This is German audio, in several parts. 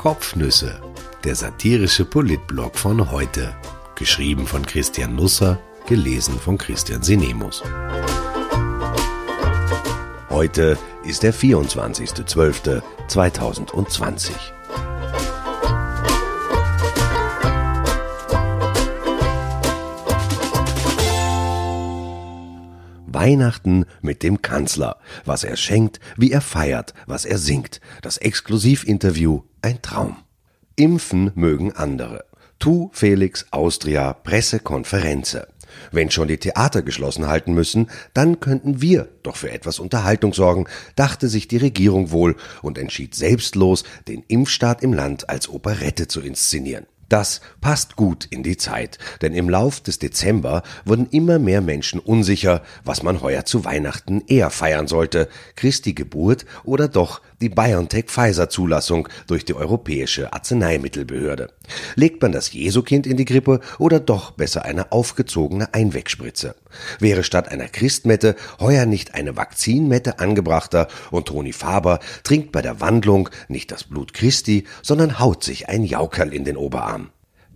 Kopfnüsse, der satirische Politblog von heute. Geschrieben von Christian Nusser, gelesen von Christian Sinemus. Heute ist der 24.12.2020. Weihnachten mit dem Kanzler. Was er schenkt, wie er feiert, was er singt. Das Exklusivinterview, ein Traum. Impfen mögen andere. Tu Felix Austria Pressekonferenze. Wenn schon die Theater geschlossen halten müssen, dann könnten wir doch für etwas Unterhaltung sorgen, dachte sich die Regierung wohl und entschied selbstlos, den Impfstaat im Land als Operette zu inszenieren. Das passt gut in die Zeit, denn im Lauf des Dezember wurden immer mehr Menschen unsicher, was man heuer zu Weihnachten eher feiern sollte, Christi Geburt oder doch die BioNTech-Pfizer-Zulassung durch die Europäische Arzneimittelbehörde. Legt man das Jesukind in die Grippe oder doch besser eine aufgezogene Einwegspritze? Wäre statt einer Christmette heuer nicht eine Vakzinmette angebrachter und Toni Faber trinkt bei der Wandlung nicht das Blut Christi, sondern haut sich ein Jaukerl in den Oberarm.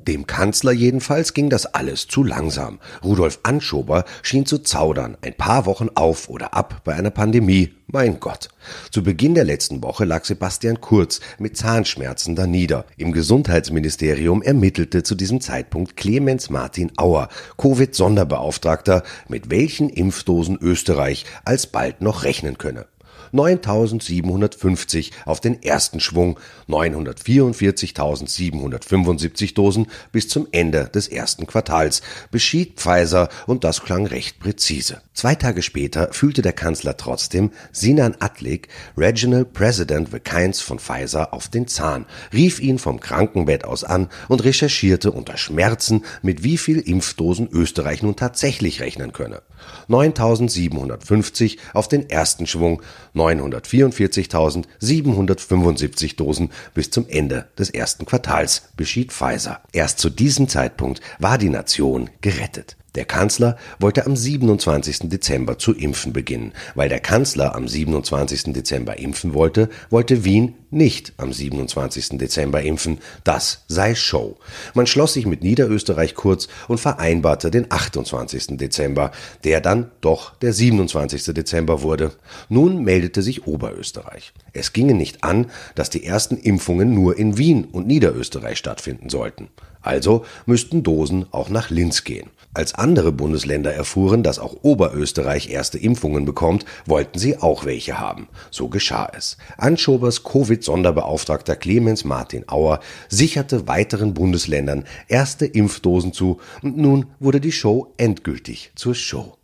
Dem Kanzler jedenfalls ging das alles zu langsam. Rudolf Anschober schien zu zaudern, ein paar Wochen auf oder ab bei einer Pandemie. Mein Gott. Zu Beginn der letzten Woche lag Sebastian Kurz mit Zahnschmerzen da nieder. Im Gesundheitsministerium ermittelte zu diesem Zeitpunkt Clemens Martin Auer, Covid-Sonderbeauftragter, mit welchen Impfdosen Österreich alsbald noch rechnen könne. 9750 auf den ersten Schwung, 944.775 Dosen bis zum Ende des ersten Quartals, beschied Pfizer und das klang recht präzise. Zwei Tage später fühlte der Kanzler trotzdem Sinan Atlik, Regional President Vekines von Pfizer, auf den Zahn, rief ihn vom Krankenbett aus an und recherchierte unter Schmerzen, mit wie viel Impfdosen Österreich nun tatsächlich rechnen könne. 9750 auf den ersten Schwung, 944.775 Dosen bis zum Ende des ersten Quartals, beschied Pfizer. Erst zu diesem Zeitpunkt war die Nation gerettet. Der Kanzler wollte am 27. Dezember zu impfen beginnen. Weil der Kanzler am 27. Dezember impfen wollte, wollte Wien nicht am 27. Dezember impfen. Das sei Show. Man schloss sich mit Niederösterreich kurz und vereinbarte den 28. Dezember, der dann doch der 27. Dezember wurde. Nun meldete sich Oberösterreich. Es ginge nicht an, dass die ersten Impfungen nur in Wien und Niederösterreich stattfinden sollten. Also müssten Dosen auch nach Linz gehen. Als andere Bundesländer erfuhren, dass auch Oberösterreich erste Impfungen bekommt, wollten sie auch welche haben. So geschah es. Anschobers Covid-Sonderbeauftragter Clemens Martin Auer sicherte weiteren Bundesländern erste Impfdosen zu und nun wurde die Show endgültig zur Show.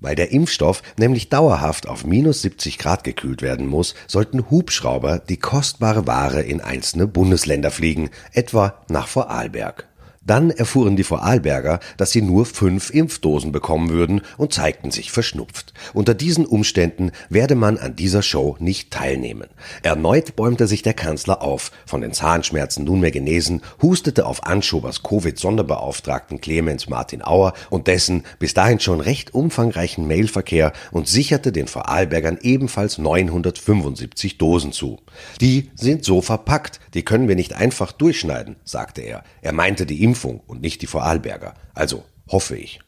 Weil der Impfstoff nämlich dauerhaft auf minus 70 Grad gekühlt werden muss, sollten Hubschrauber die kostbare Ware in einzelne Bundesländer fliegen, etwa nach Vorarlberg. Dann erfuhren die Vorarlberger, dass sie nur fünf Impfdosen bekommen würden und zeigten sich verschnupft. Unter diesen Umständen werde man an dieser Show nicht teilnehmen. Erneut bäumte sich der Kanzler auf, von den Zahnschmerzen nunmehr genesen, hustete auf Anschobers Covid-Sonderbeauftragten Clemens Martin Auer und dessen bis dahin schon recht umfangreichen Mailverkehr und sicherte den Vorarlbergern ebenfalls 975 Dosen zu. Die sind so verpackt, die können wir nicht einfach durchschneiden, sagte er. Er meinte die Impf Impfung und nicht die Vorarlberger. Also hoffe ich.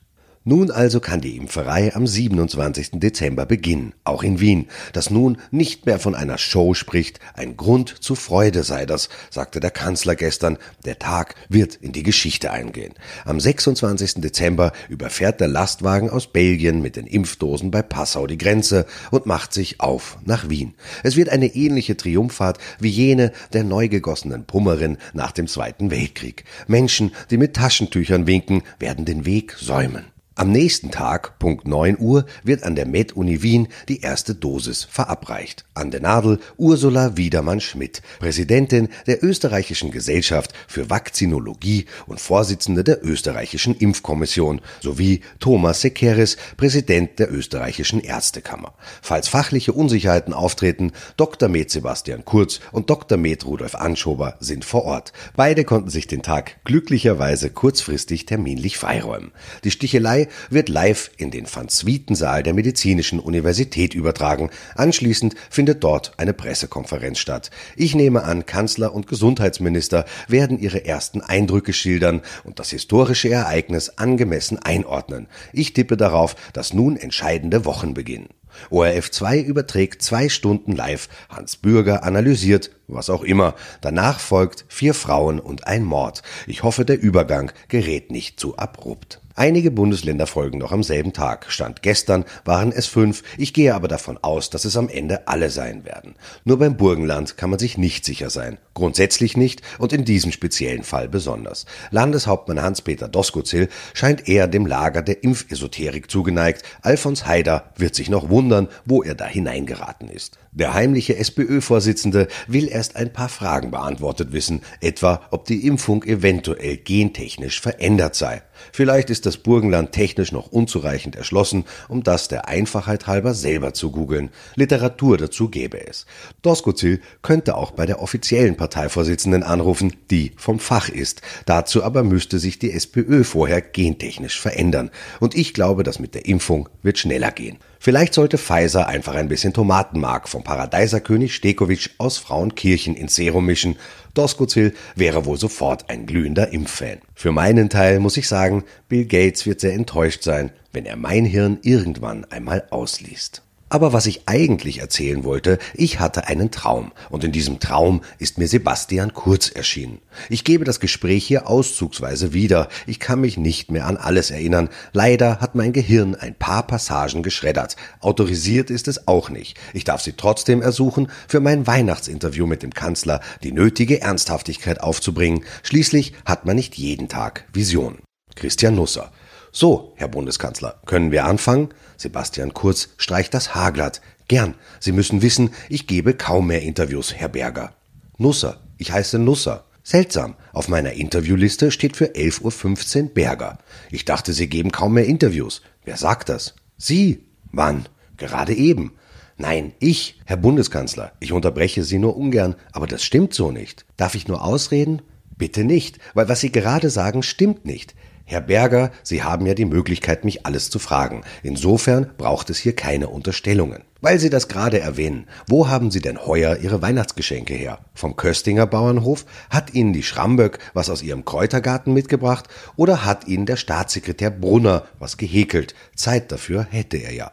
Nun also kann die Impferei am 27. Dezember beginnen, auch in Wien, das nun nicht mehr von einer Show spricht, ein Grund zur Freude sei das, sagte der Kanzler gestern, der Tag wird in die Geschichte eingehen. Am 26. Dezember überfährt der Lastwagen aus Belgien mit den Impfdosen bei Passau die Grenze und macht sich auf nach Wien. Es wird eine ähnliche Triumphfahrt wie jene der neu gegossenen Pummerin nach dem Zweiten Weltkrieg. Menschen, die mit Taschentüchern winken, werden den Weg säumen. Am nächsten Tag, Punkt 9 Uhr, wird an der Med-Uni Wien die erste Dosis verabreicht. An der Nadel Ursula Wiedermann-Schmidt, Präsidentin der Österreichischen Gesellschaft für Vakzinologie und Vorsitzende der Österreichischen Impfkommission, sowie Thomas Sekeres, Präsident der Österreichischen Ärztekammer. Falls fachliche Unsicherheiten auftreten, Dr. Med Sebastian Kurz und Dr. Med Rudolf Anschober sind vor Ort. Beide konnten sich den Tag glücklicherweise kurzfristig terminlich freiräumen. Die Stichelei 2 wird live in den Van Swieten-Saal der Medizinischen Universität übertragen. Anschließend findet dort eine Pressekonferenz statt. Ich nehme an, Kanzler und Gesundheitsminister werden ihre ersten Eindrücke schildern und das historische Ereignis angemessen einordnen. Ich tippe darauf, dass nun entscheidende Wochen beginnen. ORF 2 überträgt zwei Stunden live. Hans Bürger analysiert, was auch immer. Danach folgt vier Frauen und ein Mord. Ich hoffe, der Übergang gerät nicht zu abrupt. Einige Bundesländer folgen noch am selben Tag. Stand gestern waren es fünf. Ich gehe aber davon aus, dass es am Ende alle sein werden. Nur beim Burgenland kann man sich nicht sicher sein. Grundsätzlich nicht und in diesem speziellen Fall besonders. Landeshauptmann Hans-Peter Doskozil scheint eher dem Lager der Impfesoterik zugeneigt. Alfons Haider wird sich noch wundern, wo er da hineingeraten ist. Der heimliche SPÖ-Vorsitzende will erst ein paar Fragen beantwortet wissen, etwa ob die Impfung eventuell gentechnisch verändert sei. Vielleicht ist das Burgenland technisch noch unzureichend erschlossen, um das der Einfachheit halber selber zu googeln. Literatur dazu gäbe es. Doskozil könnte auch bei der offiziellen Parteivorsitzenden anrufen, die vom Fach ist. Dazu aber müsste sich die SPÖ vorher gentechnisch verändern. Und ich glaube, das mit der Impfung wird schneller gehen. Vielleicht sollte Pfizer einfach ein bisschen Tomatenmark vom Paradeiserkönig Stekowitsch aus Frauenkirchen ins Serum mischen. Doskozil wäre wohl sofort ein glühender Impffan. Für meinen Teil muss ich sagen, Bill Gates wird sehr enttäuscht sein, wenn er mein Hirn irgendwann einmal ausliest. Aber was ich eigentlich erzählen wollte, ich hatte einen Traum und in diesem Traum ist mir Sebastian Kurz erschienen. Ich gebe das Gespräch hier auszugsweise wieder. Ich kann mich nicht mehr an alles erinnern. Leider hat mein Gehirn ein paar Passagen geschreddert. Autorisiert ist es auch nicht. Ich darf sie trotzdem ersuchen, für mein Weihnachtsinterview mit dem Kanzler die nötige Ernsthaftigkeit aufzubringen. Schließlich hat man nicht jeden Tag Vision. Christian Nusser. So, Herr Bundeskanzler, können wir anfangen? Sebastian Kurz streicht das Haar glatt. Gern. Sie müssen wissen, ich gebe kaum mehr Interviews, Herr Berger. Nusser. Ich heiße Nusser. Seltsam. Auf meiner Interviewliste steht für 11.15 Uhr Berger. Ich dachte, Sie geben kaum mehr Interviews. Wer sagt das? Sie. Wann? Gerade eben. Nein, ich, Herr Bundeskanzler. Ich unterbreche Sie nur ungern, aber das stimmt so nicht. Darf ich nur ausreden? Bitte nicht, weil was Sie gerade sagen, stimmt nicht. Herr Berger, Sie haben ja die Möglichkeit, mich alles zu fragen. Insofern braucht es hier keine Unterstellungen. Weil Sie das gerade erwähnen, wo haben Sie denn heuer Ihre Weihnachtsgeschenke her? Vom Köstinger Bauernhof? Hat Ihnen die Schramböck was aus Ihrem Kräutergarten mitgebracht? Oder hat Ihnen der Staatssekretär Brunner was gehäkelt? Zeit dafür hätte er ja.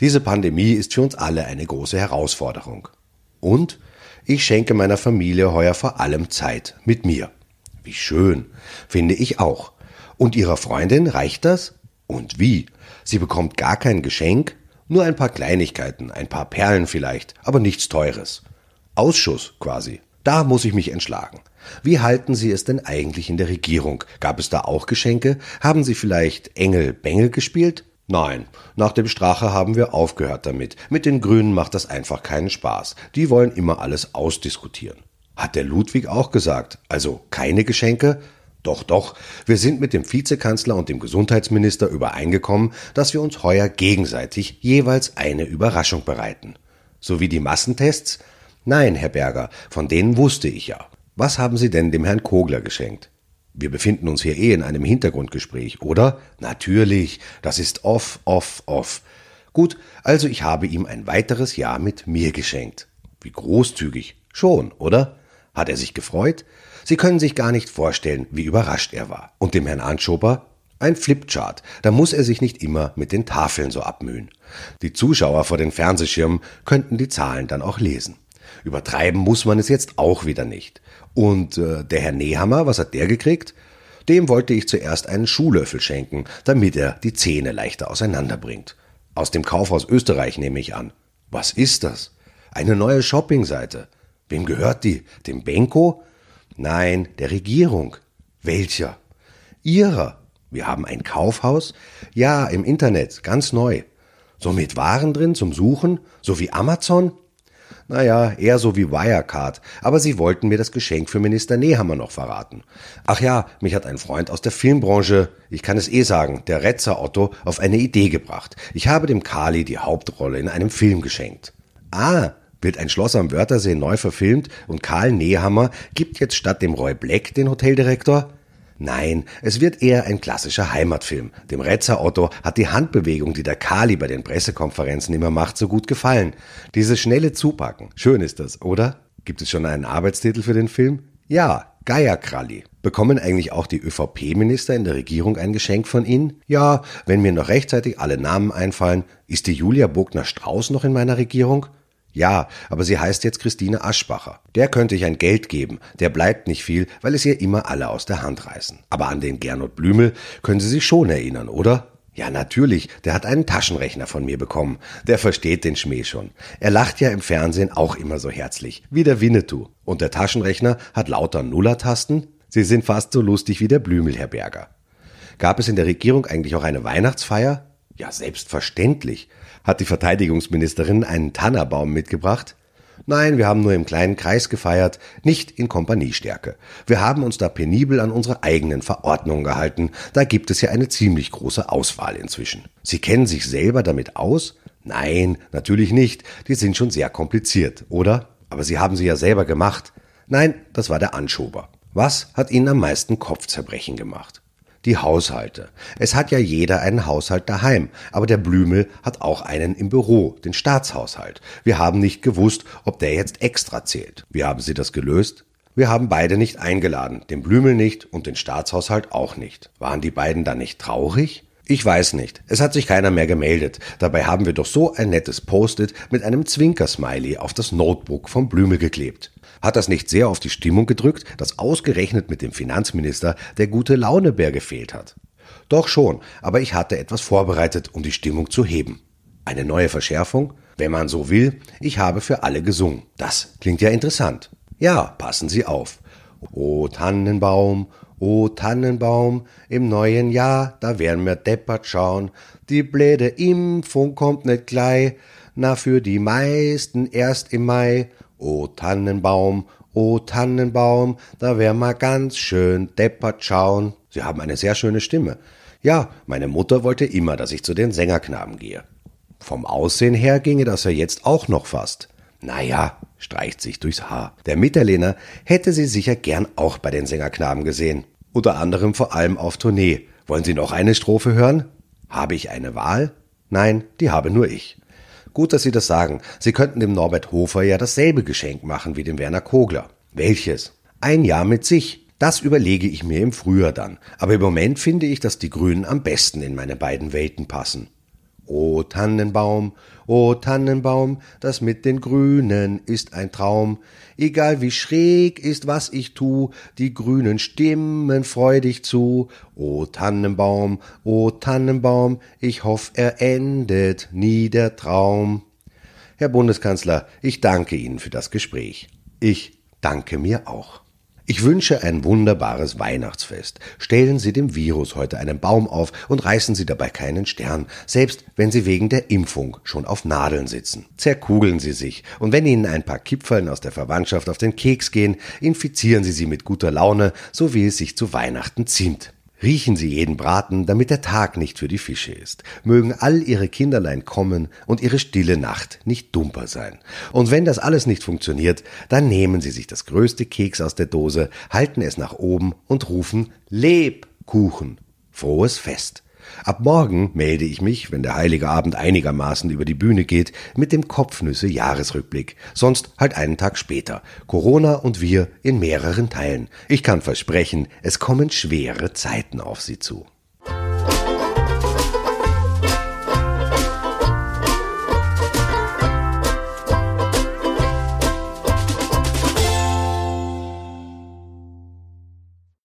Diese Pandemie ist für uns alle eine große Herausforderung. Und ich schenke meiner Familie heuer vor allem Zeit mit mir. Wie schön, finde ich auch. Und ihrer Freundin reicht das? Und wie? Sie bekommt gar kein Geschenk? Nur ein paar Kleinigkeiten, ein paar Perlen vielleicht, aber nichts Teures. Ausschuss quasi. Da muss ich mich entschlagen. Wie halten Sie es denn eigentlich in der Regierung? Gab es da auch Geschenke? Haben Sie vielleicht Engel Bengel gespielt? Nein, nach dem Strache haben wir aufgehört damit. Mit den Grünen macht das einfach keinen Spaß. Die wollen immer alles ausdiskutieren. Hat der Ludwig auch gesagt, also keine Geschenke? Doch, doch, wir sind mit dem Vizekanzler und dem Gesundheitsminister übereingekommen, dass wir uns heuer gegenseitig jeweils eine Überraschung bereiten. Sowie die Massentests? Nein, Herr Berger, von denen wusste ich ja. Was haben Sie denn dem Herrn Kogler geschenkt? Wir befinden uns hier eh in einem Hintergrundgespräch, oder? Natürlich, das ist off, off, off. Gut, also ich habe ihm ein weiteres Jahr mit mir geschenkt. Wie großzügig. Schon, oder? Hat er sich gefreut? Sie können sich gar nicht vorstellen, wie überrascht er war. Und dem Herrn Anschober? Ein Flipchart, da muss er sich nicht immer mit den Tafeln so abmühen. Die Zuschauer vor den Fernsehschirmen könnten die Zahlen dann auch lesen. Übertreiben muss man es jetzt auch wieder nicht. Und äh, der Herr Nehammer, was hat der gekriegt? Dem wollte ich zuerst einen Schuhlöffel schenken, damit er die Zähne leichter auseinanderbringt. Aus dem Kaufhaus Österreich nehme ich an. Was ist das? Eine neue Shoppingseite. Wem gehört die? Dem Benko? Nein, der Regierung. Welcher? Ihrer. Wir haben ein Kaufhaus? Ja, im Internet, ganz neu. So mit Waren drin zum Suchen? So wie Amazon? Naja, eher so wie Wirecard, aber sie wollten mir das Geschenk für Minister Nehammer noch verraten. Ach ja, mich hat ein Freund aus der Filmbranche, ich kann es eh sagen, der Retzer Otto, auf eine Idee gebracht. Ich habe dem Kali die Hauptrolle in einem Film geschenkt. Ah, wird ein Schloss am Wörthersee neu verfilmt und Karl Nehammer gibt jetzt statt dem Roy Black den Hoteldirektor? Nein, es wird eher ein klassischer Heimatfilm. Dem Retzer Otto hat die Handbewegung, die der Kali bei den Pressekonferenzen immer macht, so gut gefallen. Dieses schnelle Zupacken. Schön ist das, oder? Gibt es schon einen Arbeitstitel für den Film? Ja, Geierkralli. Bekommen eigentlich auch die ÖVP-Minister in der Regierung ein Geschenk von Ihnen? Ja, wenn mir noch rechtzeitig alle Namen einfallen, ist die Julia Bogner-Strauß noch in meiner Regierung? Ja, aber sie heißt jetzt Christine Aschbacher. Der könnte ich ein Geld geben. Der bleibt nicht viel, weil es ihr immer alle aus der Hand reißen. Aber an den Gernot Blümel können Sie sich schon erinnern, oder? Ja, natürlich, der hat einen Taschenrechner von mir bekommen. Der versteht den Schmäh schon. Er lacht ja im Fernsehen auch immer so herzlich, wie der Winnetou. Und der Taschenrechner hat lauter Nullertasten. Sie sind fast so lustig wie der Blümelherberger. Gab es in der Regierung eigentlich auch eine Weihnachtsfeier? Ja, selbstverständlich. Hat die Verteidigungsministerin einen Tannerbaum mitgebracht? Nein, wir haben nur im kleinen Kreis gefeiert, nicht in Kompaniestärke. Wir haben uns da penibel an unsere eigenen Verordnungen gehalten. Da gibt es ja eine ziemlich große Auswahl inzwischen. Sie kennen sich selber damit aus? Nein, natürlich nicht. Die sind schon sehr kompliziert, oder? Aber Sie haben sie ja selber gemacht. Nein, das war der Anschober. Was hat Ihnen am meisten Kopfzerbrechen gemacht? Die Haushalte. Es hat ja jeder einen Haushalt daheim, aber der Blümel hat auch einen im Büro, den Staatshaushalt. Wir haben nicht gewusst, ob der jetzt extra zählt. Wie haben Sie das gelöst? Wir haben beide nicht eingeladen, den Blümel nicht und den Staatshaushalt auch nicht. Waren die beiden dann nicht traurig? Ich weiß nicht. Es hat sich keiner mehr gemeldet. Dabei haben wir doch so ein nettes Post-it mit einem Zwinkersmiley auf das Notebook vom Blümel geklebt. Hat das nicht sehr auf die Stimmung gedrückt, dass ausgerechnet mit dem Finanzminister der gute Launebär gefehlt hat? Doch schon, aber ich hatte etwas vorbereitet, um die Stimmung zu heben. Eine neue Verschärfung? Wenn man so will, ich habe für alle gesungen. Das klingt ja interessant. Ja, passen Sie auf. O Tannenbaum, o Tannenbaum, im neuen Jahr, da werden wir deppert schauen. Die bläde Impfung kommt nicht gleich, na für die meisten erst im Mai. O Tannenbaum, o Tannenbaum, da wär mal ganz schön deppert schauen. Sie haben eine sehr schöne Stimme. Ja, meine Mutter wollte immer, dass ich zu den Sängerknaben gehe. Vom Aussehen her ginge das ja jetzt auch noch fast. Naja, streicht sich durchs Haar. Der Mitterlehner hätte sie sicher gern auch bei den Sängerknaben gesehen. Unter anderem vor allem auf Tournee. Wollen Sie noch eine Strophe hören? Habe ich eine Wahl? Nein, die habe nur ich. Gut, dass Sie das sagen. Sie könnten dem Norbert Hofer ja dasselbe Geschenk machen wie dem Werner Kogler. Welches? Ein Jahr mit sich. Das überlege ich mir im Frühjahr dann. Aber im Moment finde ich, dass die Grünen am besten in meine beiden Welten passen. O Tannenbaum, o Tannenbaum, das mit den Grünen ist ein Traum. Egal wie schräg ist, was ich tu, die Grünen stimmen freudig zu. O Tannenbaum, o Tannenbaum, ich hoff, er endet nie der Traum. Herr Bundeskanzler, ich danke Ihnen für das Gespräch. Ich danke mir auch. Ich wünsche ein wunderbares Weihnachtsfest. Stellen Sie dem Virus heute einen Baum auf und reißen Sie dabei keinen Stern, selbst wenn Sie wegen der Impfung schon auf Nadeln sitzen. Zerkugeln Sie sich und wenn Ihnen ein paar Kipferln aus der Verwandtschaft auf den Keks gehen, infizieren Sie sie mit guter Laune, so wie es sich zu Weihnachten ziemt. Riechen Sie jeden Braten, damit der Tag nicht für die Fische ist. Mögen all Ihre Kinderlein kommen und Ihre stille Nacht nicht dumper sein. Und wenn das alles nicht funktioniert, dann nehmen Sie sich das größte Keks aus der Dose, halten es nach oben und rufen Lebkuchen. Frohes Fest. Ab morgen melde ich mich, wenn der heilige Abend einigermaßen über die Bühne geht, mit dem Kopfnüsse Jahresrückblick. Sonst halt einen Tag später. Corona und wir in mehreren Teilen. Ich kann versprechen, es kommen schwere Zeiten auf Sie zu.